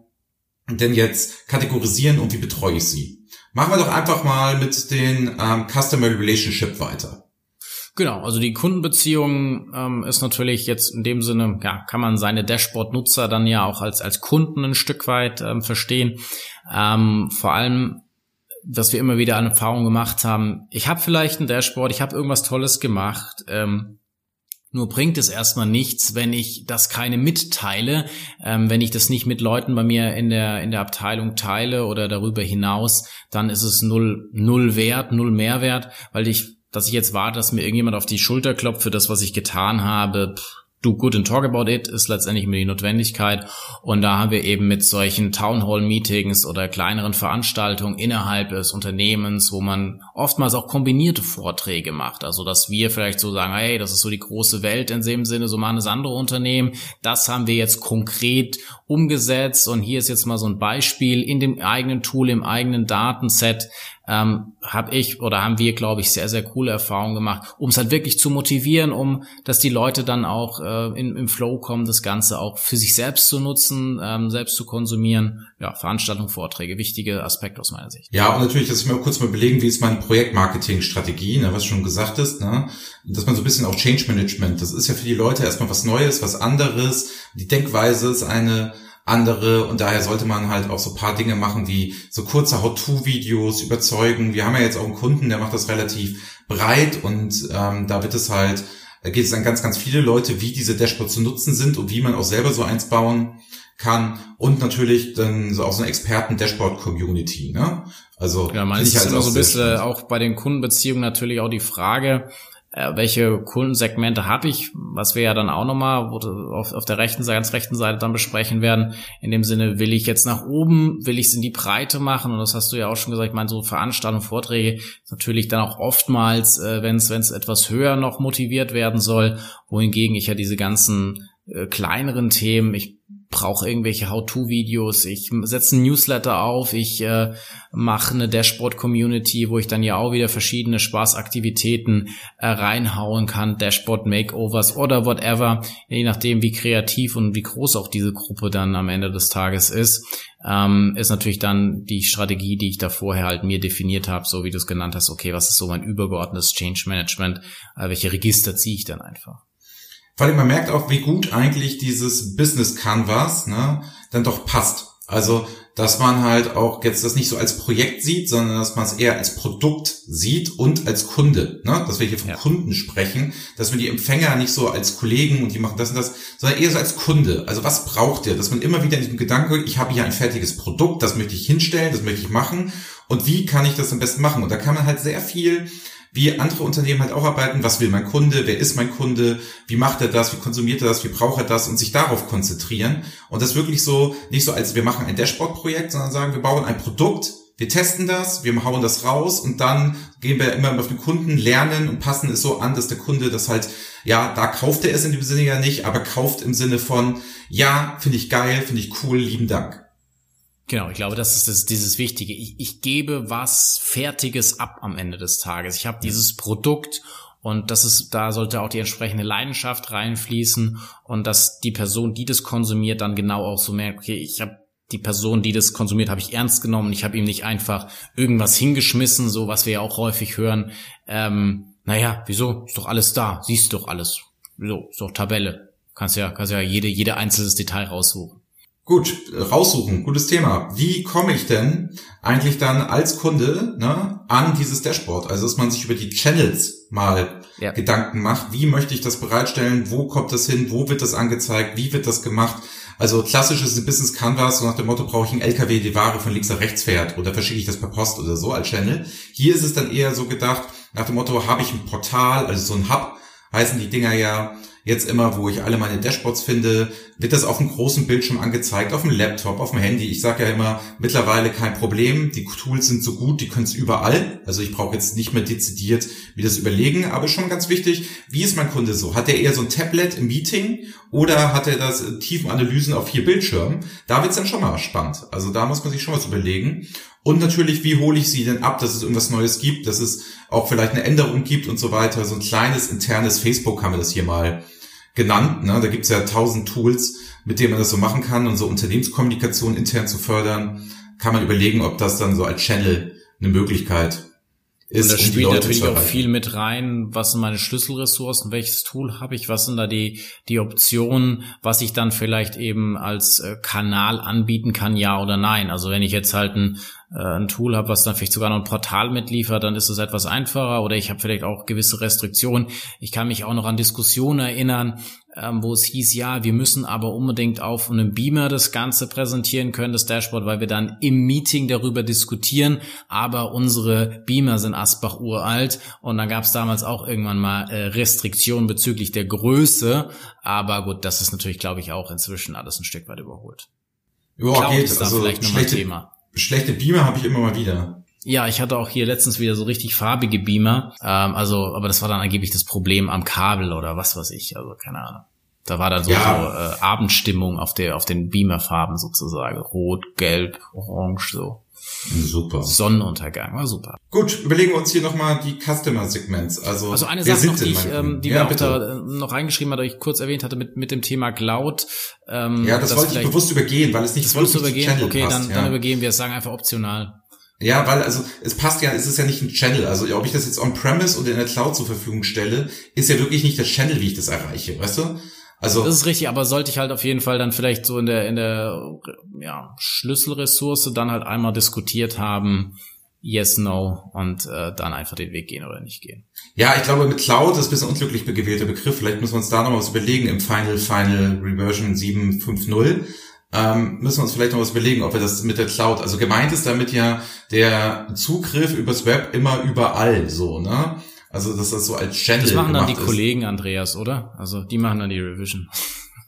denn jetzt kategorisieren und wie betreue ich sie? Machen wir doch einfach mal mit den ähm, Customer Relationship weiter. Genau, also die Kundenbeziehung ähm, ist natürlich jetzt in dem Sinne, ja, kann man seine Dashboard-Nutzer dann ja auch als, als Kunden ein Stück weit ähm, verstehen. Ähm, vor allem, dass wir immer wieder eine Erfahrung gemacht haben, ich habe vielleicht ein Dashboard, ich habe irgendwas Tolles gemacht, ähm, nur bringt es erstmal nichts, wenn ich das keine mitteile, ähm, wenn ich das nicht mit Leuten bei mir in der, in der Abteilung teile oder darüber hinaus, dann ist es null, null wert, null Mehrwert, weil ich, dass ich jetzt warte, dass mir irgendjemand auf die Schulter klopft für das, was ich getan habe, pff, do good and talk about it ist letztendlich immer die Notwendigkeit. Und da haben wir eben mit solchen Town Hall Meetings oder kleineren Veranstaltungen innerhalb des Unternehmens, wo man oftmals auch kombinierte Vorträge macht. Also, dass wir vielleicht so sagen, hey, das ist so die große Welt in dem Sinne, so machen es andere Unternehmen. Das haben wir jetzt konkret umgesetzt und hier ist jetzt mal so ein Beispiel in dem eigenen Tool, im eigenen Datenset, ähm, habe ich oder haben wir, glaube ich, sehr, sehr coole Erfahrungen gemacht, um es halt wirklich zu motivieren, um, dass die Leute dann auch äh, in, im Flow kommen, das Ganze auch für sich selbst zu nutzen, ähm, selbst zu konsumieren. Ja, Veranstaltungen, Vorträge, wichtige Aspekte aus meiner Sicht. Ja, und natürlich, dass ich mir kurz mal belegen, wie ist meine Projektmarketing-Strategie, ne, was schon gesagt ist, ne, dass man so ein bisschen auch Change Management, das ist ja für die Leute erstmal was Neues, was anderes. Die Denkweise ist eine andere und daher sollte man halt auch so paar Dinge machen wie so kurze How-to-Videos überzeugen. Wir haben ja jetzt auch einen Kunden, der macht das relativ breit und ähm, da wird es halt, da geht es an ganz, ganz viele Leute, wie diese Dashboards zu nutzen sind und wie man auch selber so eins bauen kann und natürlich dann so auch so eine Experten-Dashboard-Community, ne? Also ja, man ist immer so ein bisschen auch bei den Kundenbeziehungen natürlich auch die Frage, äh, welche Kundensegmente habe ich, was wir ja dann auch nochmal auf, auf der rechten Seite, ganz rechten Seite dann besprechen werden. In dem Sinne, will ich jetzt nach oben, will ich es in die Breite machen? Und das hast du ja auch schon gesagt, ich meine, so Veranstaltungen, Vorträge natürlich dann auch oftmals, äh, wenn es etwas höher noch motiviert werden soll, wohingegen ich ja diese ganzen äh, kleineren Themen, ich brauche irgendwelche How-to-Videos, ich setze ein Newsletter auf, ich äh, mache eine Dashboard-Community, wo ich dann ja auch wieder verschiedene Spaßaktivitäten äh, reinhauen kann, Dashboard-Makeovers oder whatever, je nachdem, wie kreativ und wie groß auch diese Gruppe dann am Ende des Tages ist, ähm, ist natürlich dann die Strategie, die ich da vorher halt mir definiert habe, so wie du es genannt hast, okay, was ist so mein übergeordnetes Change Management, äh, welche Register ziehe ich dann einfach? Vor allem man merkt auch, wie gut eigentlich dieses Business Canvas ne, dann doch passt. Also, dass man halt auch jetzt das nicht so als Projekt sieht, sondern dass man es eher als Produkt sieht und als Kunde. Ne? Dass wir hier von ja. Kunden sprechen, dass man die Empfänger nicht so als Kollegen und die machen das und das, sondern eher so als Kunde. Also was braucht der? Dass man immer wieder in diesem Gedanken, ich habe hier ein fertiges Produkt, das möchte ich hinstellen, das möchte ich machen und wie kann ich das am besten machen? Und da kann man halt sehr viel wie andere Unternehmen halt auch arbeiten, was will mein Kunde, wer ist mein Kunde, wie macht er das, wie konsumiert er das, wie braucht er das? Und sich darauf konzentrieren. Und das wirklich so, nicht so als wir machen ein Dashboard-Projekt, sondern sagen, wir bauen ein Produkt, wir testen das, wir hauen das raus und dann gehen wir immer auf den Kunden, lernen und passen es so an, dass der Kunde das halt, ja, da kauft er es in dem Sinne ja nicht, aber kauft im Sinne von, ja, finde ich geil, finde ich cool, lieben Dank. Genau, ich glaube, das ist das, dieses Wichtige. Ich, ich gebe was Fertiges ab am Ende des Tages. Ich habe dieses Produkt und das ist, da sollte auch die entsprechende Leidenschaft reinfließen und dass die Person, die das konsumiert, dann genau auch so merkt, okay, ich habe die Person, die das konsumiert, habe ich ernst genommen. Ich habe ihm nicht einfach irgendwas hingeschmissen, so was wir ja auch häufig hören. Ähm, naja, wieso? Ist doch alles da, siehst du doch alles. Wieso? Ist doch Tabelle. Kannst ja, kannst ja jede, jede einzelnes Detail raussuchen. Gut, raussuchen, gutes Thema. Wie komme ich denn eigentlich dann als Kunde ne, an dieses Dashboard? Also, dass man sich über die Channels mal ja. Gedanken macht. Wie möchte ich das bereitstellen? Wo kommt das hin? Wo wird das angezeigt? Wie wird das gemacht? Also klassisches Business Canvas, so nach dem Motto, brauche ich einen LKW, die Ware von links nach rechts fährt oder verschicke ich das per Post oder so als Channel. Hier ist es dann eher so gedacht, nach dem Motto, habe ich ein Portal, also so ein Hub, heißen die Dinger ja, jetzt immer, wo ich alle meine Dashboards finde, wird das auf einem großen Bildschirm angezeigt, auf dem Laptop, auf dem Handy. Ich sage ja immer, mittlerweile kein Problem. Die Tools sind so gut, die können es überall. Also ich brauche jetzt nicht mehr dezidiert wie das überlegen, aber schon ganz wichtig, wie ist mein Kunde so? Hat er eher so ein Tablet im Meeting oder hat er das tiefen Analysen auf vier Bildschirmen? Da wird's dann schon mal spannend. Also da muss man sich schon was überlegen. Und natürlich, wie hole ich sie denn ab, dass es irgendwas Neues gibt, dass es auch vielleicht eine Änderung gibt und so weiter. So ein kleines internes Facebook haben wir das hier mal genannt. Ne? Da gibt's ja tausend Tools, mit denen man das so machen kann und so Unternehmenskommunikation intern zu fördern, kann man überlegen, ob das dann so als Channel eine Möglichkeit ist. Und das um spielt natürlich auch viel mit rein, was sind meine Schlüsselressourcen, welches Tool habe ich, was sind da die, die Optionen, was ich dann vielleicht eben als äh, Kanal anbieten kann, ja oder nein. Also wenn ich jetzt halt ein ein Tool habe, was dann vielleicht sogar noch ein Portal mitliefert, dann ist es etwas einfacher oder ich habe vielleicht auch gewisse Restriktionen. Ich kann mich auch noch an Diskussionen erinnern, ähm, wo es hieß, ja, wir müssen aber unbedingt auf einem Beamer das Ganze präsentieren können, das Dashboard, weil wir dann im Meeting darüber diskutieren, aber unsere Beamer sind Asbach uralt und dann gab es damals auch irgendwann mal äh, Restriktionen bezüglich der Größe, aber gut, das ist natürlich, glaube ich, auch inzwischen alles ein Stück weit überholt. Ja, Cloud geht. ist da also vielleicht nochmal Thema. Schlechte Beamer habe ich immer mal wieder. Ja, ich hatte auch hier letztens wieder so richtig farbige Beamer. Ähm, also, aber das war dann angeblich das Problem am Kabel oder was weiß ich. Also keine Ahnung. Da war dann so, ja. so äh, Abendstimmung auf der auf den Beamerfarben sozusagen, rot, gelb, orange so. Super. Sonnenuntergang, war super. Gut, überlegen wir uns hier nochmal die Customer Segments. Also, also eine Sache noch, die, ich, ähm, die ja, mir bitte noch reingeschrieben hat, die ich kurz erwähnt hatte mit, mit dem Thema Cloud. Ähm, ja, das wollte ich bewusst übergehen, weil es nicht das du übergehen? Okay, passt, dann, ja. dann übergehen wir es, sagen einfach optional. Ja, weil also es passt ja, es ist ja nicht ein Channel. Also ob ich das jetzt on-premise oder in der Cloud zur Verfügung stelle, ist ja wirklich nicht der Channel, wie ich das erreiche, weißt du? Also das ist richtig, aber sollte ich halt auf jeden Fall dann vielleicht so in der in der ja, Schlüsselressource dann halt einmal diskutiert haben, yes, no und äh, dann einfach den Weg gehen oder nicht gehen. Ja, ich glaube mit Cloud ist ein bisschen unglücklich gewählter Begriff. Vielleicht müssen wir uns da noch was überlegen im Final Final Reversion 7.5.0. Ähm, müssen wir uns vielleicht noch was überlegen, ob wir das mit der Cloud, also gemeint ist damit ja der Zugriff übers Web immer überall so, ne? Also dass das so als Channel Das machen dann die ist. Kollegen, Andreas, oder? Also die machen dann die Revision.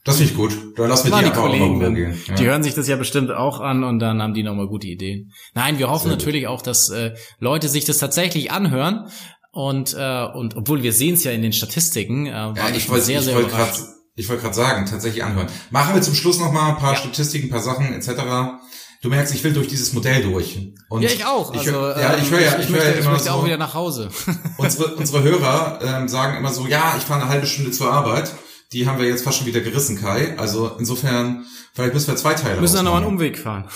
Das finde ich gut. Da lassen wir die die Kollegen mal dann. gehen. Ja. Die hören sich das ja bestimmt auch an und dann haben die nochmal gute Ideen. Nein, wir hoffen Sehr gut. natürlich auch, dass äh, Leute sich das tatsächlich anhören. Und, äh, und obwohl wir sehen es ja in den Statistiken, äh, war Ja, ich, ich wollte sehr, ich sehr überrascht. gerade ich wollte gerade sagen, tatsächlich anhören. Machen wir zum Schluss noch mal ein paar Ja. Statistiken, ein paar Sachen etc. Du merkst, ich will durch dieses Modell durch. Und ja, ich auch. Ich, Also, ja, ich ähm, höre ja, ich, ich, möchte, ja ich möchte auch so, wieder nach Hause. unsere, unsere Hörer ähm, sagen immer so, ja, ich fahre eine halbe Stunde zur Arbeit. Die haben wir jetzt fast schon wieder gerissen, Kai. Also insofern, vielleicht müssen wir zwei Teile Müssen wir nochmal einen. Umweg fahren.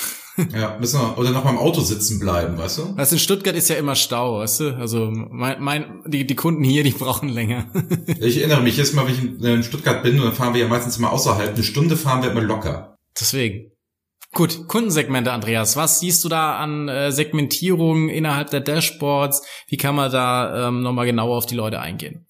Ja, müssen wir, oder noch mal im Auto sitzen bleiben, weißt du? Also in Stuttgart ist ja immer Stau, weißt du? Also mein, mein, die, die Kunden hier, die brauchen länger. Ich erinnere mich, jedes Mal, wenn ich in- in Stuttgart bin, und dann fahren wir ja meistens immer außerhalb. Eine Stunde fahren wir immer locker. Deswegen. Gut, Kundensegmente, Andreas. Was siehst du da an äh, Segmentierung innerhalb der Dashboards? Wie kann man da ähm, nochmal genauer auf die Leute eingehen?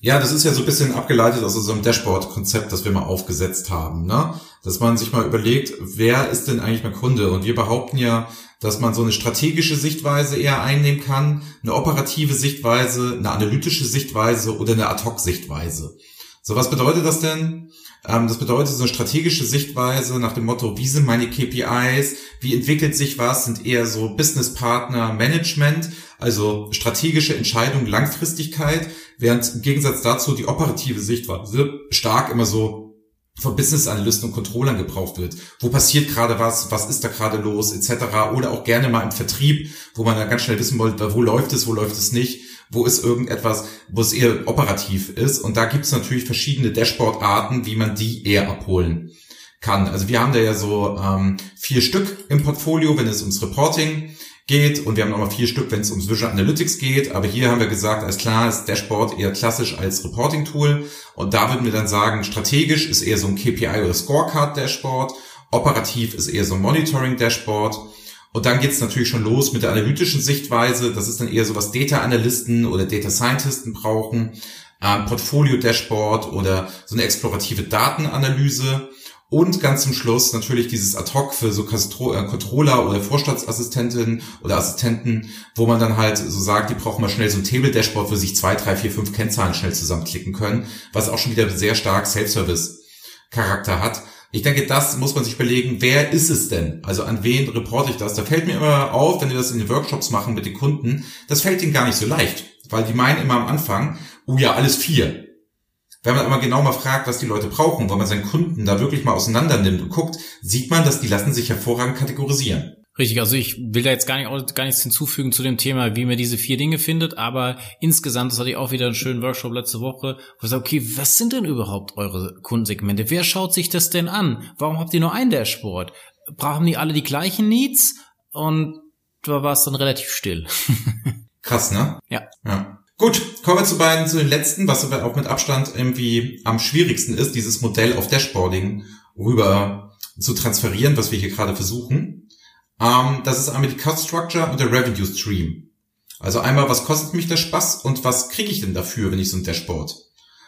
Ja, das ist ja so ein bisschen abgeleitet aus unserem Dashboard-Konzept, das wir mal aufgesetzt haben, ne? Dass man sich mal überlegt, wer ist denn eigentlich mein Kunde? Und wir behaupten ja, dass man so eine strategische Sichtweise eher einnehmen kann, eine operative Sichtweise, eine analytische Sichtweise oder eine Ad-Hoc-Sichtweise. So, was bedeutet das denn? Ähm, das bedeutet so eine strategische Sichtweise nach dem Motto, wie sind meine KPIs, wie entwickelt sich was, sind eher so Business-Partner, Management, also strategische Entscheidung, Langfristigkeit, während im Gegensatz dazu die operative Sichtweise stark immer so von Business-Analysten und Controllern gebraucht wird. Wo passiert gerade was, was ist da gerade los, etc. Oder auch gerne mal im Vertrieb, wo man dann ganz schnell wissen wollte, wo läuft es, wo läuft es nicht, wo ist irgendetwas, wo es eher operativ ist. Und da gibt es natürlich verschiedene Dashboard-Arten, wie man die eher abholen kann. Also wir haben da ja so ähm, vier Stück im Portfolio, wenn es ums Reporting geht und wir haben nochmal vier Stück, wenn es ums Visual Analytics geht. Aber hier haben wir gesagt, alles klar, ist Dashboard eher klassisch als Reporting-Tool und da würden wir dann sagen, strategisch ist eher so ein KPI oder Scorecard-Dashboard, operativ ist eher so ein Monitoring-Dashboard und dann geht's natürlich schon los mit der analytischen Sichtweise. Das ist dann eher so, was Data-Analysten oder Data Scientisten brauchen. Ähm, Portfolio-Dashboard oder so eine explorative Datenanalyse. Und ganz zum Schluss natürlich dieses Ad-Hoc für so Castro- äh, Controller oder Vorstandsassistentinnen oder Assistenten, wo man dann halt so sagt, die brauchen mal schnell so ein Table-Dashboard, wo sich zwei, drei, vier, fünf Kennzahlen schnell zusammenklicken können, was auch schon wieder sehr stark Self-Service-Charakter hat. Ich denke, das muss man sich überlegen, wer ist es denn? Also an wen reporte ich das? Da fällt mir immer auf, wenn wir das in den Workshops machen mit den Kunden, das fällt ihnen gar nicht so leicht, weil die meinen immer am Anfang, oh ja, alles vier. Wenn man aber genau mal fragt, was die Leute brauchen, wenn man seinen Kunden da wirklich mal auseinander nimmt und guckt, sieht man, dass die lassen sich hervorragend kategorisieren. Richtig, also ich will da jetzt gar, nicht, gar nichts hinzufügen zu dem Thema, wie man diese vier Dinge findet, aber insgesamt, das hatte ich auch wieder einen schönen Workshop letzte Woche, wo ich sage, okay, was sind denn überhaupt eure Kundensegmente? Wer schaut sich das denn an? Warum habt ihr nur ein Dashboard? Brauchen die alle die gleichen Needs? Und da war es dann relativ still. Krass, ne? Ja. Ja. Gut, kommen wir zu beiden, zu den letzten, was aber auch mit Abstand irgendwie am schwierigsten ist, dieses Modell auf Dashboarding rüber zu transferieren, was wir hier gerade versuchen. Ähm, das ist einmal die Cost Structure und der Revenue Stream. Also einmal, was kostet mich der Spaß und was kriege ich denn dafür, wenn ich so ein Dashboard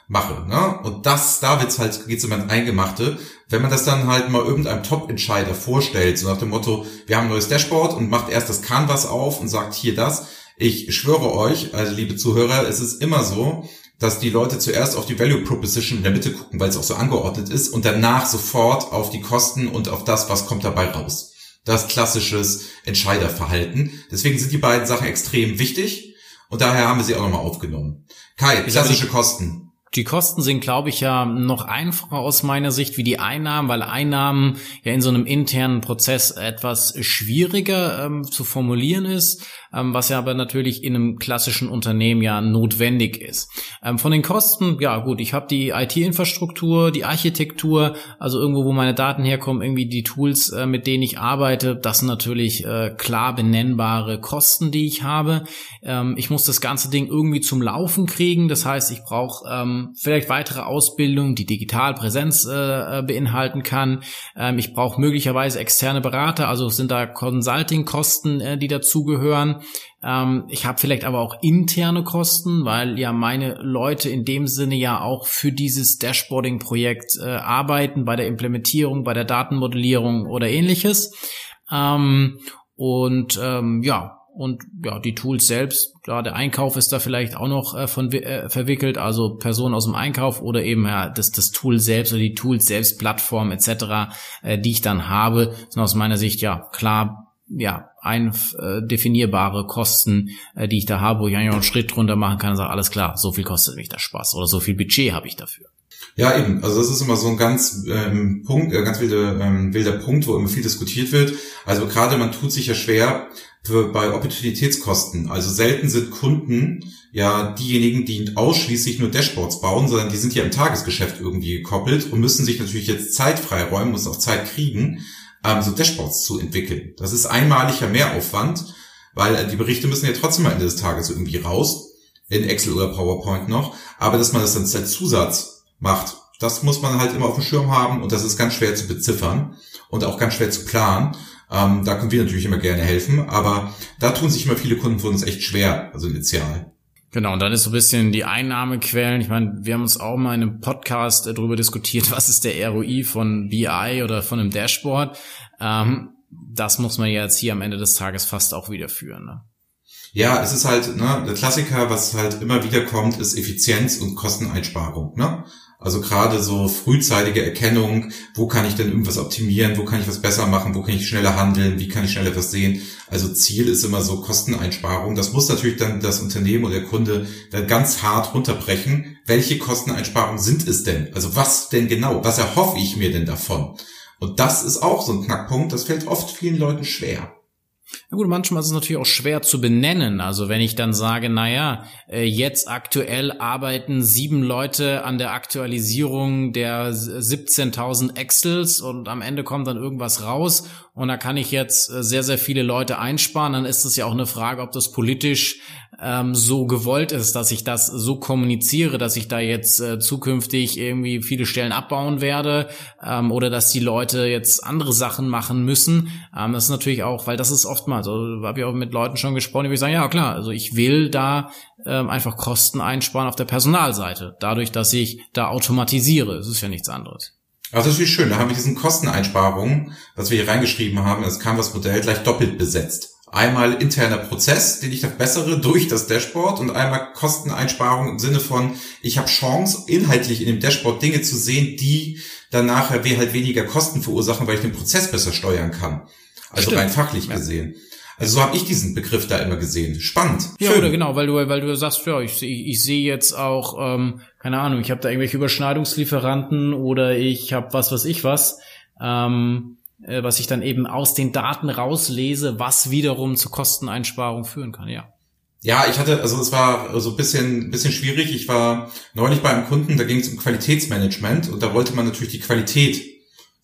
mache. Ne? Und das, da wird's halt, geht's immer ins Eingemachte. Wenn man das dann halt mal irgendeinem Top-Entscheider vorstellt, so nach dem Motto, wir haben ein neues Dashboard und macht erst das Canvas auf und sagt hier das. Ich schwöre euch, also liebe Zuhörer, es ist immer so, dass die Leute zuerst auf die Value Proposition in der Mitte gucken, weil es auch so angeordnet ist und danach sofort auf die Kosten und auf das, was kommt dabei raus. Das klassisches Entscheiderverhalten. Deswegen sind die beiden Sachen extrem wichtig und daher haben wir sie auch nochmal aufgenommen. Kai, klassische Kosten. Die Kosten sind, glaube ich, ja noch einfacher aus meiner Sicht wie die Einnahmen, weil Einnahmen ja in so einem internen Prozess etwas schwieriger ähm, zu formulieren ist, ähm, was ja aber natürlich in einem klassischen Unternehmen ja notwendig ist. Ähm, von den Kosten, ja gut, ich habe die IT-Infrastruktur, die Architektur, also irgendwo, wo meine Daten herkommen, irgendwie die Tools, äh, mit denen ich arbeite, das sind natürlich äh, klar benennbare Kosten, die ich habe. Ähm, ich muss das ganze Ding irgendwie zum Laufen kriegen, das heißt, ich brauche vielleicht weitere Ausbildung, die Digitalpräsenz äh, beinhalten kann. Ähm, ich brauche möglicherweise externe Berater, also sind da Consulting-Kosten, äh, die dazugehören. Ähm, ich habe vielleicht aber auch interne Kosten, weil ja meine Leute in dem Sinne ja auch für dieses Dashboarding-Projekt äh, arbeiten, bei der Implementierung, bei der Datenmodellierung oder ähnliches. Ähm, und ähm, ja, und ja, die Tools selbst, klar, der Einkauf ist da vielleicht auch noch äh, von äh, verwickelt, also Personen aus dem Einkauf oder eben ja das, das Tool selbst oder die Tools selbst, Plattform etc., äh, die ich dann habe, sind aus meiner Sicht ja klar, ja, ein äh, definierbare Kosten, äh, die ich da habe, wo ich eigentlich auch einen Schritt drunter machen kann und sage, alles klar, so viel kostet mich der Spaß oder so viel Budget habe ich dafür. Ja, eben. Also das ist immer so ein ganz ähm, Punkt, äh, ganz wilder, ähm, wilder Punkt, wo immer viel diskutiert wird. Also gerade man tut sich ja schwer für, bei Opportunitätskosten. Also selten sind Kunden ja diejenigen, die ausschließlich nur Dashboards bauen, sondern die sind ja im Tagesgeschäft irgendwie gekoppelt und müssen sich natürlich jetzt Zeit freiräumen, müssen auch Zeit kriegen, ähm, so Dashboards zu entwickeln. Das ist einmaliger Mehraufwand, weil äh, die Berichte müssen ja trotzdem am Ende des Tages irgendwie raus, in Excel oder PowerPoint noch, aber dass man das dann als Zusatz macht. Das muss man halt immer auf dem Schirm haben und das ist ganz schwer zu beziffern und auch ganz schwer zu planen. Ähm, da können wir natürlich immer gerne helfen, aber da tun sich immer viele Kunden von uns echt schwer, also initial. Genau, und dann ist so ein bisschen die Einnahmequellen. Ich meine, wir haben uns auch mal in einem Podcast äh, darüber diskutiert, was ist der ROI von BI oder von einem Dashboard. Ähm, das muss man ja jetzt hier am Ende des Tages fast auch wieder führen. Ne? Ja, es ist halt, ne, der Klassiker, was halt immer wieder kommt, ist Effizienz und Kosteneinsparung. Ne? Also gerade so frühzeitige Erkennung, wo kann ich denn irgendwas optimieren, wo kann ich was besser machen, wo kann ich schneller handeln, wie kann ich schneller was sehen. Also Ziel ist immer so Kosteneinsparung. Das muss natürlich dann das Unternehmen oder der Kunde dann ganz hart runterbrechen. Welche Kosteneinsparungen sind es denn? Also was denn genau? Was erhoffe ich mir denn davon? Und das ist auch so ein Knackpunkt, das fällt oft vielen Leuten schwer. Na gut, manchmal ist es natürlich auch schwer zu benennen. Also wenn ich dann sage, naja, äh, jetzt aktuell arbeiten sieben Leute an der Aktualisierung der 17.000 Excels und am Ende kommt dann irgendwas raus und da kann ich jetzt äh, sehr, sehr viele Leute einsparen, dann ist es ja auch eine Frage, ob das politisch ähm, so gewollt ist, dass ich das so kommuniziere, dass ich da jetzt äh, zukünftig irgendwie viele Stellen abbauen werde ähm, oder dass die Leute jetzt andere Sachen machen müssen. Ähm, das ist natürlich auch, weil das ist oftmals, also habe ich auch mit Leuten schon gesprochen, die sagen, ja klar, also ich will da ähm, einfach Kosten einsparen auf der Personalseite, dadurch, dass ich da automatisiere. Das ist ja nichts anderes. Also das ist schön, da haben wir diesen Kosteneinsparungen, was wir hier reingeschrieben haben, das Canvas-Modell gleich doppelt besetzt. Einmal interner Prozess, den ich verbessere durch das Dashboard und einmal Kosteneinsparung im Sinne von, ich habe Chance, inhaltlich in dem Dashboard Dinge zu sehen, die dann nachher halt weniger Kosten verursachen, weil ich den Prozess besser steuern kann. Also Stimmt. rein fachlich ja. gesehen. Also so habe ich diesen Begriff da immer gesehen. Spannend. Ja, Schön. oder genau, weil du, weil du sagst, ja, ich, ich, ich sehe jetzt auch, ähm, keine Ahnung, ich habe da irgendwelche Überschneidungslieferanten oder ich habe was, was ich was. Ähm, äh, was ich dann eben aus den Daten rauslese, was wiederum zu Kosteneinsparung führen kann, ja. Ja, ich hatte, also es war so ein bisschen, bisschen schwierig. Ich war neulich bei einem Kunden, da ging es um Qualitätsmanagement und da wollte man natürlich die Qualität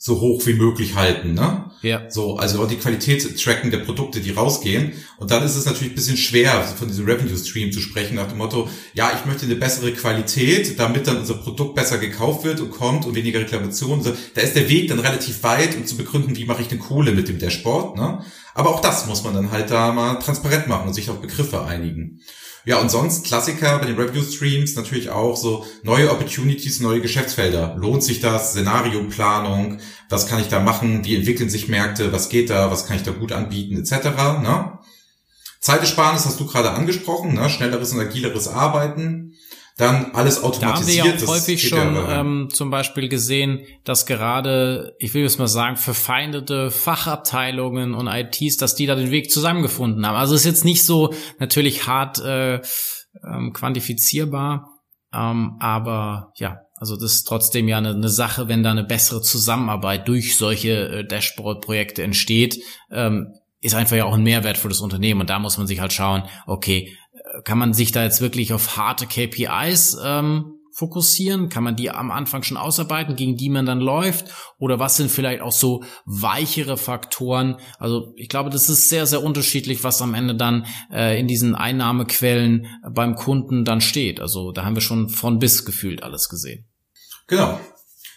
so hoch wie möglich halten, ne? Ja. So, also die Qualität tracken der Produkte, die rausgehen. Und dann ist es natürlich ein bisschen schwer, von diesem Revenue Stream zu sprechen, nach dem Motto, ja, ich möchte eine bessere Qualität, damit dann unser Produkt besser gekauft wird und kommt und weniger Reklamationen. Da ist der Weg dann relativ weit, um zu begründen, wie mache ich denn Kohle mit dem Dashboard, ne? Aber auch das muss man dann halt da mal transparent machen und sich auf Begriffe einigen. Ja, und sonst Klassiker bei den Review Streams natürlich auch so neue Opportunities, neue Geschäftsfelder. Lohnt sich das? Szenarioplanung? Was kann ich da machen? Wie entwickeln sich Märkte? Was geht da? Was kann ich da gut anbieten? Etc. Ne? Zeitersparnis hast du gerade angesprochen, ne? schnelleres und agileres Arbeiten. Dann alles automatisiert. Da haben wir auch häufig schon ja, ähm, zum Beispiel gesehen, dass gerade, ich will jetzt mal sagen, verfeindete Fachabteilungen und ITs, dass die da den Weg zusammengefunden haben. Also ist jetzt nicht so natürlich hart äh, ähm, quantifizierbar, ähm, aber ja, also das ist trotzdem ja eine, eine, Sache, wenn da eine bessere Zusammenarbeit durch solche äh, Dashboard-Projekte entsteht, ähm, ist einfach ja auch ein Mehrwert für das Unternehmen. Und da muss man sich halt schauen, okay, kann man sich da jetzt wirklich auf harte KPIs ähm, fokussieren? Kann man die am Anfang schon ausarbeiten, gegen die man dann läuft? Oder was sind vielleicht auch so weichere Faktoren? Also ich glaube, das ist sehr, sehr unterschiedlich, was am Ende dann äh, in diesen Einnahmequellen beim Kunden dann steht. Also da haben wir schon von bis gefühlt alles gesehen. Genau.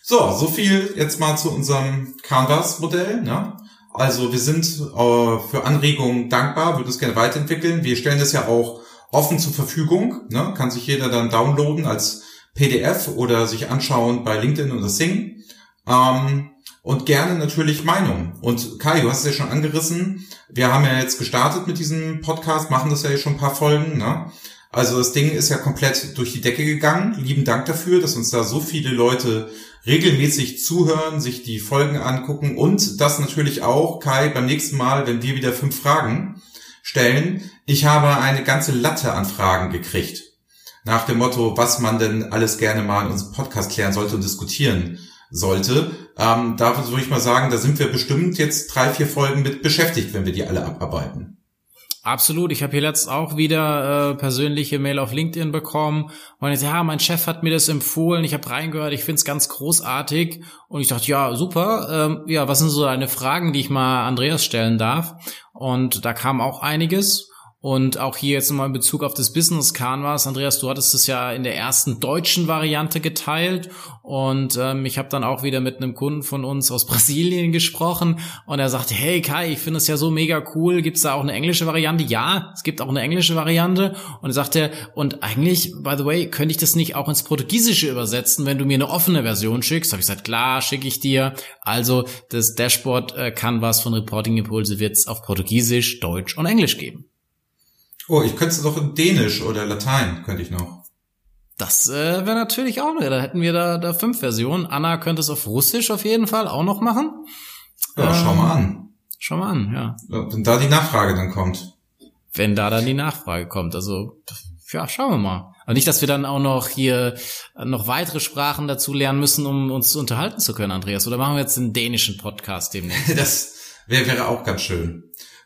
So, so viel jetzt mal zu unserem Canvas-Modell. Ne? Also wir sind äh, für Anregungen dankbar, würden es gerne weiterentwickeln. Wir stellen das ja auch offen zur Verfügung, ne? kann sich jeder dann downloaden als PDF oder sich anschauen bei LinkedIn oder Sing. Ähm, und gerne natürlich Meinung. Und Kai, du hast es ja schon angerissen. Wir haben ja jetzt gestartet mit diesem Podcast, machen das ja jetzt schon ein paar Folgen. Ne? Also das Ding ist ja komplett durch die Decke gegangen. Lieben Dank dafür, dass uns da so viele Leute regelmäßig zuhören, sich die Folgen angucken und das natürlich auch, Kai, beim nächsten Mal, wenn wir wieder fünf Fragen stellen. Ich habe eine ganze Latte an Fragen gekriegt. Nach dem Motto, was man denn alles gerne mal in unserem Podcast klären sollte und diskutieren sollte. Ähm, da würde ich mal sagen, da sind wir bestimmt jetzt drei, vier Folgen mit beschäftigt, wenn wir die alle abarbeiten. Absolut. Ich habe hier letzt auch wieder äh, persönliche Mail auf LinkedIn bekommen und ich ja, mein Chef hat mir das empfohlen, ich habe reingehört, ich find's ganz großartig und ich dachte, ja, super. Ähm, ja, was sind so deine Fragen, die ich mal Andreas stellen darf? Und da kam auch einiges. Und auch hier jetzt nochmal in Bezug auf das Business Canvas. Andreas, du hattest es ja in der ersten deutschen Variante geteilt. Und ähm, ich habe dann auch wieder mit einem Kunden von uns aus Brasilien gesprochen. Und er sagte, hey Kai, ich finde es ja so mega cool. Gibt es da auch eine englische Variante? Ja, es gibt auch eine englische Variante. Und er sagte, und eigentlich, by the way, könnte ich das nicht auch ins Portugiesische übersetzen, wenn du mir eine offene Version schickst? Habe ich gesagt, klar, schicke ich dir. Also das Dashboard äh, Canvas von Reporting Impulse wird es auf Portugiesisch, Deutsch und Englisch geben. Oh, ich könnte es doch in Dänisch oder Latein, könnte ich noch. Das äh, wäre natürlich auch noch. Da hätten wir da, da fünf Versionen. Anna könnte es auf Russisch auf jeden Fall auch noch machen. Ja, ähm, schau mal an. Schau mal an, ja. Wenn da die Nachfrage dann kommt. Wenn da dann die Nachfrage kommt. Also, ja, schauen wir mal. Aber nicht, dass wir dann auch noch hier noch weitere Sprachen dazu lernen müssen, um uns unterhalten zu können, Andreas. Oder machen wir jetzt einen dänischen Podcast demnächst? das wäre wäre auch ganz schön.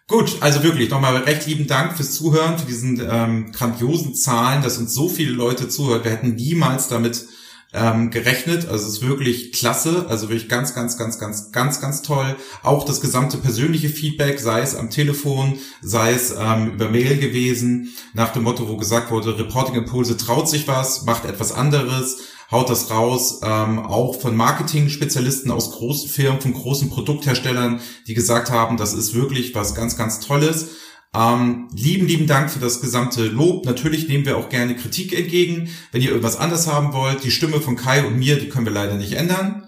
Gut, also wirklich nochmal recht lieben Dank fürs Zuhören, für diesen ähm, grandiosen Zahlen, dass uns so viele Leute zuhört. Wir hätten niemals damit ähm, gerechnet. Also es ist wirklich klasse, also wirklich ganz, ganz, ganz, ganz, ganz, ganz toll. Auch das gesamte persönliche Feedback, sei es am Telefon, sei es ähm, über Mail gewesen, nach dem Motto, wo gesagt wurde, Reporting Impulse traut sich was, macht etwas anderes haut das raus, ähm, auch von Marketing-Spezialisten aus großen Firmen, von großen Produktherstellern, die gesagt haben, das ist wirklich was ganz, ganz Tolles. Ähm, lieben, lieben Dank für das gesamte Lob. Natürlich nehmen wir auch gerne Kritik entgegen. Wenn ihr irgendwas anders haben wollt, die Stimme von Kai und mir, die können wir leider nicht ändern.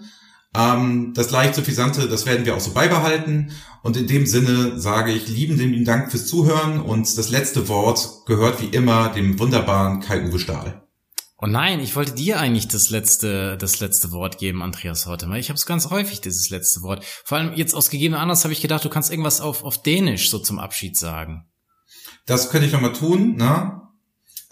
Ähm, das leicht suffisante, das werden wir auch so beibehalten. Und in dem Sinne sage ich lieben, lieben Dank fürs Zuhören und das letzte Wort gehört wie immer dem wunderbaren Kai-Uwe Stahl. Oh nein, ich wollte dir eigentlich das letzte, das letzte Wort geben, Andreas, heute mal. Ich habe es ganz häufig, dieses letzte Wort. Vor allem jetzt aus gegebenem Anlass habe ich gedacht, du kannst irgendwas auf, auf Dänisch so zum Abschied sagen. Das könnte ich noch mal tun, ne?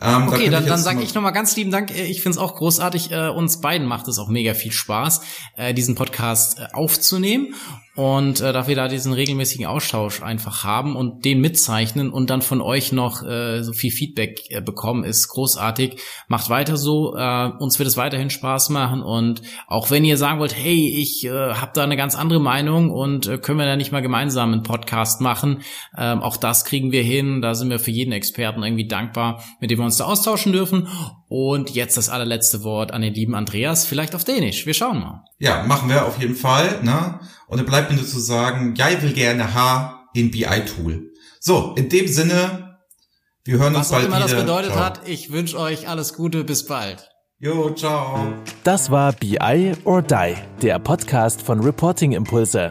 Ähm, okay, da dann, dann sage ich nochmal ganz lieben Dank. Ich finde es auch großartig. Äh, uns beiden macht es auch mega viel Spaß, äh, diesen Podcast äh, aufzunehmen und äh, dass wir da diesen regelmäßigen Austausch einfach haben und den mitzeichnen und dann von euch noch äh, so viel Feedback äh, bekommen, ist großartig. Macht weiter so, äh, uns wird es weiterhin Spaß machen und auch wenn ihr sagen wollt, hey, ich äh, habe da eine ganz andere Meinung und äh, können wir da nicht mal gemeinsam einen Podcast machen, äh, auch das kriegen wir hin, da sind wir für jeden Experten irgendwie dankbar, mit dem wir uns da austauschen dürfen und jetzt das allerletzte Wort an den lieben Andreas, vielleicht auf Dänisch. Wir schauen mal. Ja, machen wir auf jeden Fall. Ne? Und dann bleibt mir nur zu sagen, ich will gerne H in BI-Tool. So, in dem Sinne, wir hören Was uns bald wieder. Was auch immer das bedeutet ciao. hat, ich wünsche euch alles Gute, bis bald. Jo, ciao. Das war BI or Die, der Podcast von Reporting Impulse.